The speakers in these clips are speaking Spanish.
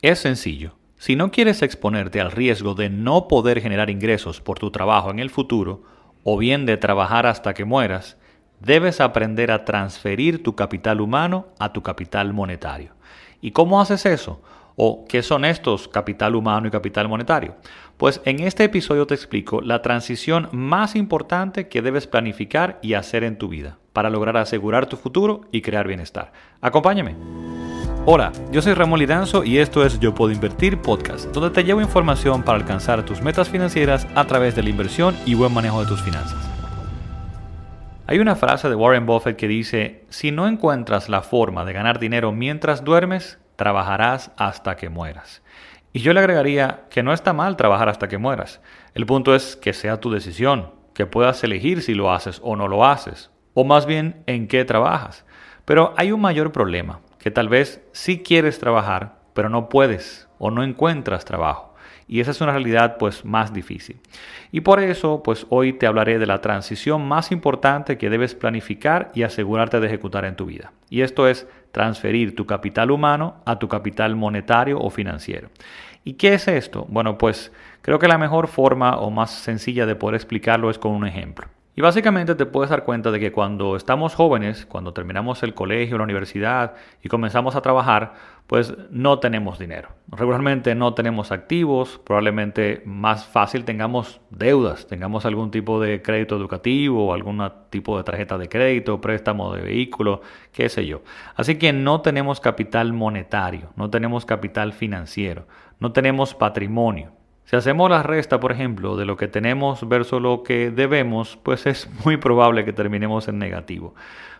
Es sencillo. Si no quieres exponerte al riesgo de no poder generar ingresos por tu trabajo en el futuro, o bien de trabajar hasta que mueras, debes aprender a transferir tu capital humano a tu capital monetario. ¿Y cómo haces eso? ¿O qué son estos capital humano y capital monetario? Pues en este episodio te explico la transición más importante que debes planificar y hacer en tu vida para lograr asegurar tu futuro y crear bienestar. Acompáñame. Hola, yo soy Ramón Lidanzo y esto es Yo Puedo Invertir Podcast, donde te llevo información para alcanzar tus metas financieras a través de la inversión y buen manejo de tus finanzas. Hay una frase de Warren Buffett que dice, si no encuentras la forma de ganar dinero mientras duermes, trabajarás hasta que mueras. Y yo le agregaría que no está mal trabajar hasta que mueras. El punto es que sea tu decisión, que puedas elegir si lo haces o no lo haces, o más bien en qué trabajas. Pero hay un mayor problema, que tal vez sí quieres trabajar, pero no puedes o no encuentras trabajo. Y esa es una realidad pues más difícil. Y por eso pues hoy te hablaré de la transición más importante que debes planificar y asegurarte de ejecutar en tu vida. Y esto es transferir tu capital humano a tu capital monetario o financiero. ¿Y qué es esto? Bueno, pues creo que la mejor forma o más sencilla de poder explicarlo es con un ejemplo. Y básicamente te puedes dar cuenta de que cuando estamos jóvenes, cuando terminamos el colegio, la universidad y comenzamos a trabajar, pues no tenemos dinero. Regularmente no tenemos activos, probablemente más fácil tengamos deudas, tengamos algún tipo de crédito educativo, algún tipo de tarjeta de crédito, préstamo de vehículo, qué sé yo. Así que no tenemos capital monetario, no tenemos capital financiero, no tenemos patrimonio. Si hacemos la resta, por ejemplo, de lo que tenemos versus lo que debemos, pues es muy probable que terminemos en negativo.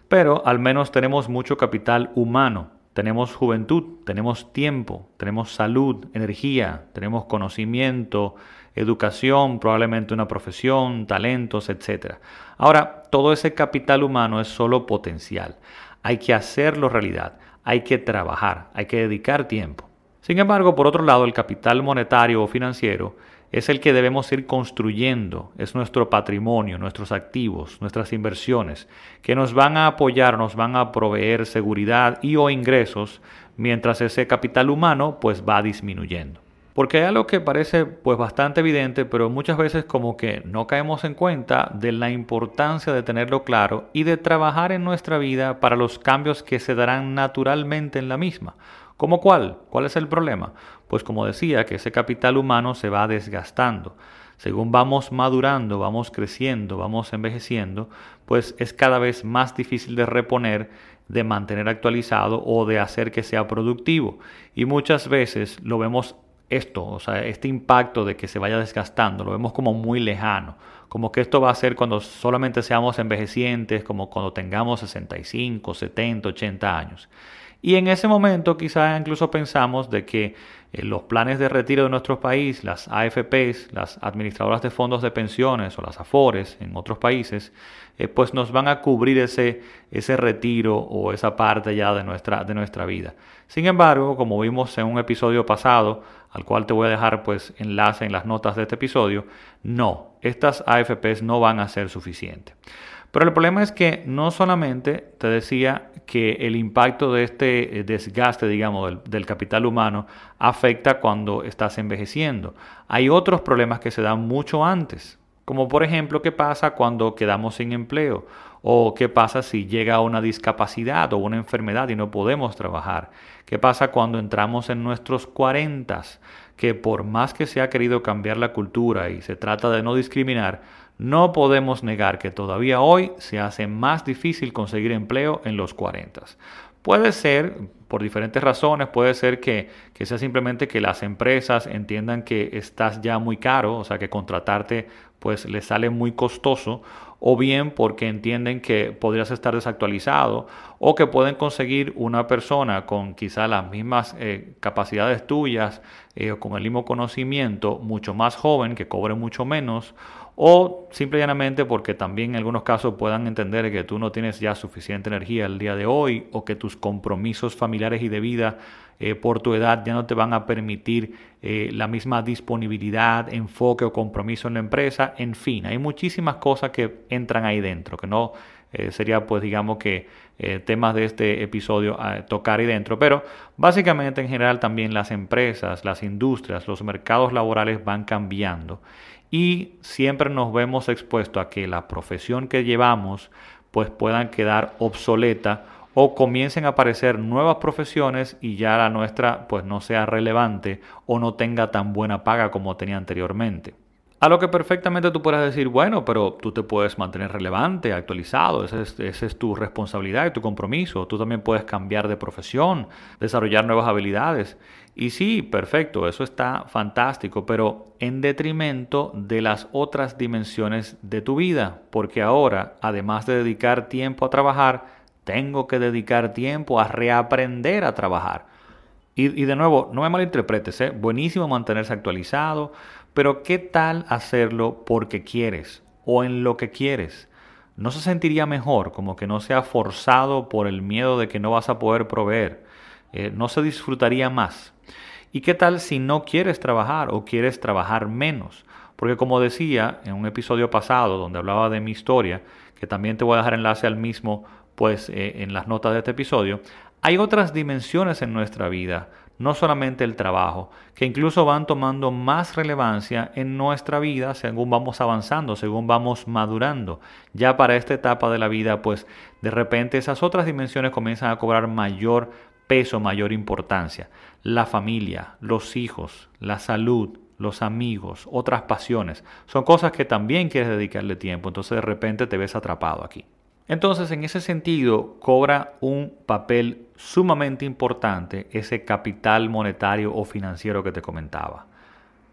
Pero al menos tenemos mucho capital humano. Tenemos juventud, tenemos tiempo, tenemos salud, energía, tenemos conocimiento, educación, probablemente una profesión, talentos, etc. Ahora, todo ese capital humano es solo potencial. Hay que hacerlo realidad, hay que trabajar, hay que dedicar tiempo. Sin embargo, por otro lado, el capital monetario o financiero es el que debemos ir construyendo, es nuestro patrimonio, nuestros activos, nuestras inversiones, que nos van a apoyar, nos van a proveer seguridad y o ingresos, mientras ese capital humano pues va disminuyendo. Porque hay algo que parece pues bastante evidente, pero muchas veces como que no caemos en cuenta de la importancia de tenerlo claro y de trabajar en nuestra vida para los cambios que se darán naturalmente en la misma. ¿Cómo cuál? ¿Cuál es el problema? Pues como decía, que ese capital humano se va desgastando. Según vamos madurando, vamos creciendo, vamos envejeciendo, pues es cada vez más difícil de reponer, de mantener actualizado o de hacer que sea productivo. Y muchas veces lo vemos esto, o sea, este impacto de que se vaya desgastando, lo vemos como muy lejano, como que esto va a ser cuando solamente seamos envejecientes, como cuando tengamos 65, 70, 80 años. Y en ese momento quizás incluso pensamos de que eh, los planes de retiro de nuestro país, las AFPs, las administradoras de fondos de pensiones o las AFORES en otros países, eh, pues nos van a cubrir ese, ese retiro o esa parte ya de nuestra, de nuestra vida. Sin embargo, como vimos en un episodio pasado, al cual te voy a dejar pues enlace en las notas de este episodio, no, estas AFPs no van a ser suficientes. Pero el problema es que no solamente te decía que el impacto de este eh, desgaste, digamos, del, capital humano afecta cuando estás envejeciendo. Hay otros problemas que se dan mucho antes, como por ejemplo qué pasa cuando quedamos sin empleo o qué pasa si llega una discapacidad o una enfermedad y no podemos trabajar. ¿Qué pasa cuando entramos en nuestros cuarentas? Que por más que se ha querido cambiar la cultura y se trata de no discriminar, no podemos negar que todavía hoy se hace más difícil conseguir empleo en los 40. Puede ser, por diferentes razones, puede ser que, que, sea simplemente que las empresas entiendan que estás ya muy caro, o sea que contratarte pues les sale muy costoso, o bien porque entienden que podrías estar desactualizado, o que pueden conseguir una persona con quizá las mismas eh, capacidades tuyas, eh, o con el mismo conocimiento, mucho más joven, que cobre mucho menos, o simple y llanamente porque también en algunos casos puedan entender que tú no tienes ya suficiente energía el día de hoy o que tus compromisos familiares y de vida eh, por tu edad ya no te van a permitir eh, la misma disponibilidad, enfoque o compromiso en la empresa. En fin, hay muchísimas cosas que entran ahí dentro, que no eh, sería pues digamos que temas de este episodio tocar ahí dentro, pero básicamente en general también las empresas, las industrias, los mercados laborales van cambiando y siempre nos vemos expuestos a que la profesión que llevamos pues puedan quedar obsoleta o comiencen a aparecer nuevas profesiones y ya la nuestra pues no sea relevante o no tenga tan buena paga como tenía anteriormente. A lo que perfectamente tú puedes decir, bueno, pero tú te puedes mantener relevante, actualizado, esa es, tu responsabilidad y tu compromiso. Tú también puedes cambiar de profesión, desarrollar nuevas habilidades. Y sí, perfecto, eso está fantástico, pero en detrimento de las otras dimensiones de tu vida, porque ahora, además de dedicar tiempo a trabajar, tengo que dedicar tiempo a reaprender a trabajar. Y, de nuevo, no me malinterpretes, ¿eh? buenísimo mantenerse actualizado, pero ¿qué tal hacerlo porque quieres o en lo que quieres? ¿No se sentiría mejor como que no sea forzado por el miedo de que no vas a poder proveer? Eh, ¿No se disfrutaría más? ¿Y qué tal si no quieres trabajar o quieres trabajar menos? Porque como decía en un episodio pasado donde hablaba de mi historia, que también te voy a dejar enlace al mismo pues eh, en las notas de este episodio, hay otras dimensiones en nuestra vida, no solamente el trabajo, que incluso van tomando más relevancia en nuestra vida según vamos avanzando, según vamos madurando. Ya para esta etapa de la vida, pues de repente esas otras dimensiones comienzan a cobrar mayor peso, mayor importancia. La familia, los hijos, la salud, los amigos, otras pasiones, son cosas que también quieres dedicarle tiempo, entonces de repente te ves atrapado aquí. Entonces, en ese sentido, cobra un papel sumamente importante ese capital monetario o financiero que te comentaba.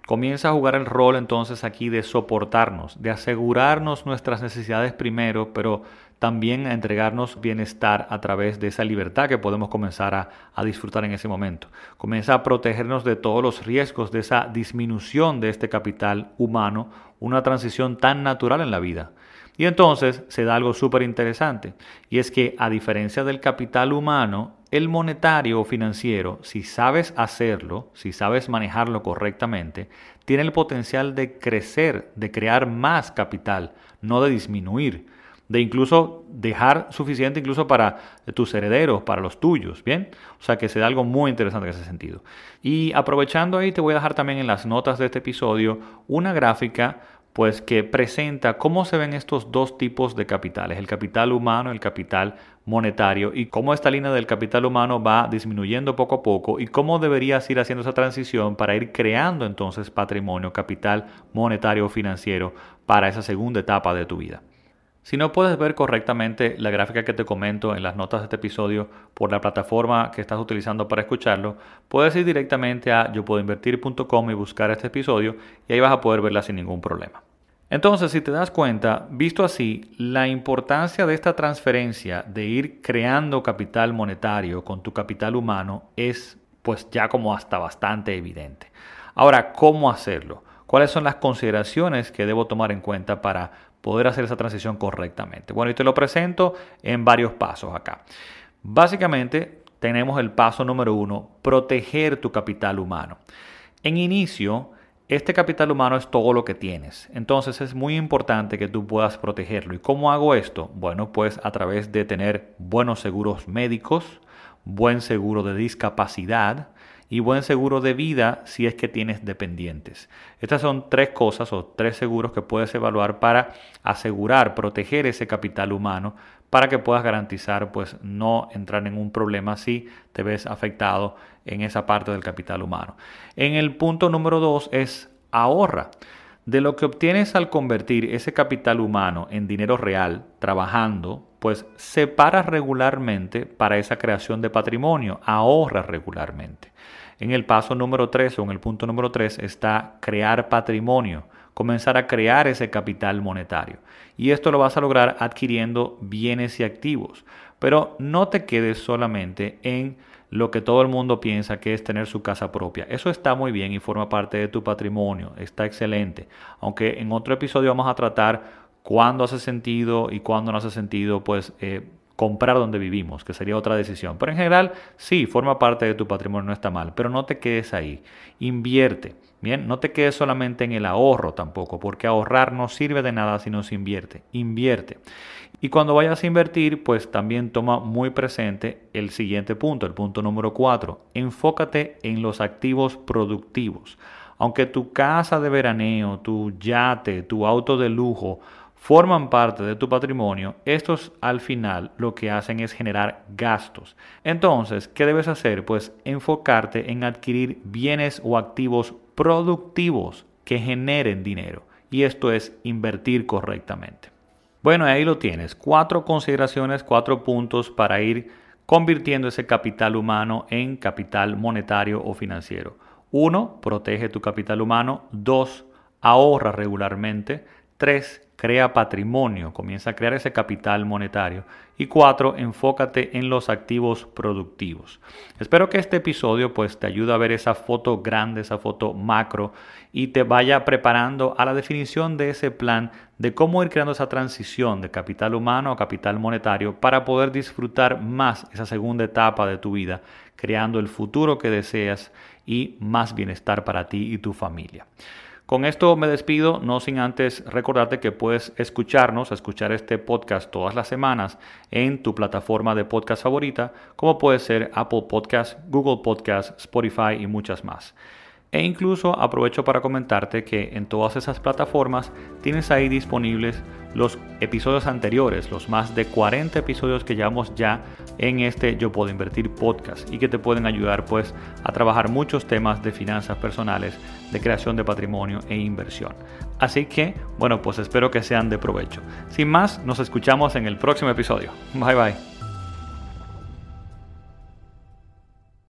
Comienza a jugar el rol entonces aquí de soportarnos, de asegurarnos nuestras necesidades primero, pero también a entregarnos bienestar a través de esa libertad que podemos comenzar a, a, disfrutar en ese momento. Comienza a protegernos de todos los riesgos de esa disminución de este capital humano, una transición tan natural en la vida. Y entonces se da algo súper interesante, y es que a diferencia del capital humano, el monetario o financiero, si sabes hacerlo, si sabes manejarlo correctamente, tiene el potencial de crecer, de crear más capital, no de disminuir, de incluso dejar suficiente incluso para tus herederos, para los tuyos, ¿bien? O sea que se da algo muy interesante en ese sentido. Y aprovechando ahí, te voy a dejar también en las notas de este episodio una gráfica pues que presenta cómo se ven estos dos tipos de capitales, el capital humano, el capital monetario, y cómo esta línea del capital humano va disminuyendo poco a poco y cómo deberías ir haciendo esa transición para ir creando entonces patrimonio, capital monetario o financiero para esa segunda etapa de tu vida. Si no puedes ver correctamente la gráfica que te comento en las notas de este episodio por la plataforma que estás utilizando para escucharlo, puedes ir directamente a yo puedo y buscar este episodio y ahí vas a poder verla sin ningún problema. Entonces, si te das cuenta, visto así, la importancia de esta transferencia de ir creando capital monetario con tu capital humano es pues ya como hasta bastante evidente. Ahora, ¿cómo hacerlo? ¿Cuáles son las consideraciones que debo tomar en cuenta para poder hacer esa transición correctamente. Bueno, y te lo presento en varios pasos acá. Básicamente tenemos el paso número uno, proteger tu capital humano. En inicio, este capital humano es todo lo que tienes. Entonces es muy importante que tú puedas protegerlo. ¿Y cómo hago esto? Bueno, pues a través de tener buenos seguros médicos, buen seguro de discapacidad, y buen seguro de vida si es que tienes dependientes. Estas son tres cosas o tres seguros que puedes evaluar para asegurar, proteger ese capital humano para que puedas garantizar pues no entrar en un problema si te ves afectado en esa parte del capital humano. En el punto número dos es ahorra. De lo que obtienes al convertir ese capital humano en dinero real, trabajando, pues separa regularmente para esa creación de patrimonio, ahorra regularmente. En el paso número 3 o en el punto número 3 está crear patrimonio, comenzar a crear ese capital monetario. Y esto lo vas a lograr adquiriendo bienes y activos. Pero no te quedes solamente en lo que todo el mundo piensa que es tener su casa propia. Eso está muy bien y forma parte de tu patrimonio, está excelente. Aunque en otro episodio vamos a tratar cuándo hace sentido y cuándo no hace sentido, pues eh, comprar donde vivimos, que sería otra decisión. Pero en general, sí, forma parte de tu patrimonio, no está mal, pero no te quedes ahí. Invierte. Bien, no te quedes solamente en el ahorro tampoco, porque ahorrar no sirve de nada si no se invierte. Invierte. Y cuando vayas a invertir, pues también toma muy presente el siguiente punto, el punto número 4. Enfócate en los activos productivos. Aunque tu casa de veraneo, tu yate, tu auto de lujo forman parte de tu patrimonio, estos al final lo que hacen es generar gastos. Entonces, ¿qué debes hacer? Pues enfocarte en adquirir bienes o activos productivos que generen dinero. Y esto es invertir correctamente. Bueno, ahí lo tienes. Cuatro consideraciones, cuatro puntos para ir convirtiendo ese capital humano en capital monetario o financiero. Uno, protege tu capital humano. Dos, ahorra regularmente. Tres, crea patrimonio, comienza a crear ese capital monetario. Y cuatro, enfócate en los activos productivos. Espero que este episodio pues te ayude a ver esa foto grande, esa foto macro y te vaya preparando a la definición de ese plan de cómo ir creando esa transición de capital humano a capital monetario para poder disfrutar más esa segunda etapa de tu vida, creando el futuro que deseas y más bienestar para ti y tu familia. Con esto me despido, no sin antes recordarte que puedes escucharnos, escuchar este podcast todas las semanas en tu plataforma de podcast favorita, como puede ser Apple Podcast, Google Podcast, Spotify y muchas más. E incluso aprovecho para comentarte que en todas esas plataformas tienes ahí disponibles los episodios anteriores, los más de 40 episodios que llevamos ya en este Yo Puedo Invertir podcast y que te pueden ayudar pues a trabajar muchos temas de finanzas personales, de creación de patrimonio e inversión. Así que, bueno, pues espero que sean de provecho. Sin más, nos escuchamos en el próximo episodio. Bye bye.